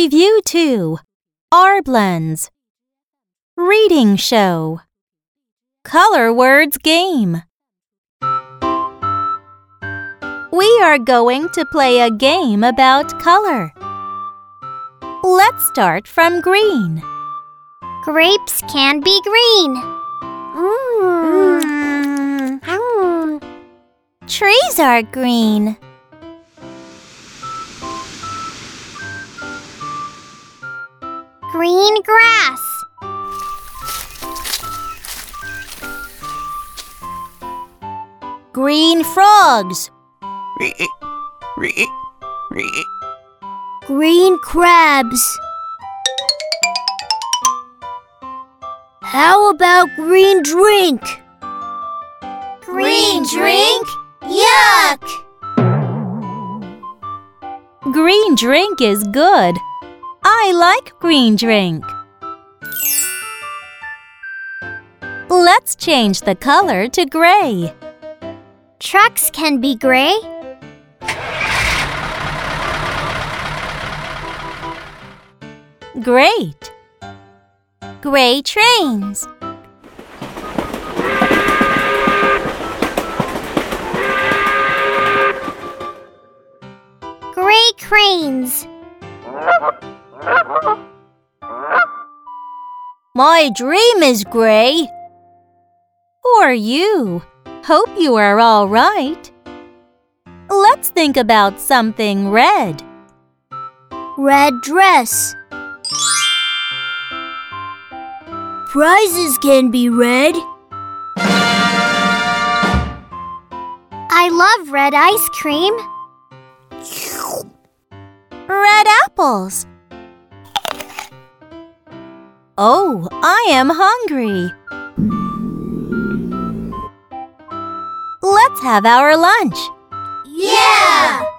Review 2 R Blends Reading Show Color Words Game We are going to play a game about color. Let's start from green. Grapes can be green. Mm. Trees are green. Green grass. Green frogs. Green crabs. How about green drink? Green drink? Yuck! Green drink is good. I like green drink. Let's change the color to gray. Trucks can be gray. Great. Gray trains. Gray cranes. My dream is gray. Who are you? Hope you are all right. Let's think about something red. Red dress. Prizes can be red. I love red ice cream. Red apples. Oh, I am hungry. Let's have our lunch. Yeah!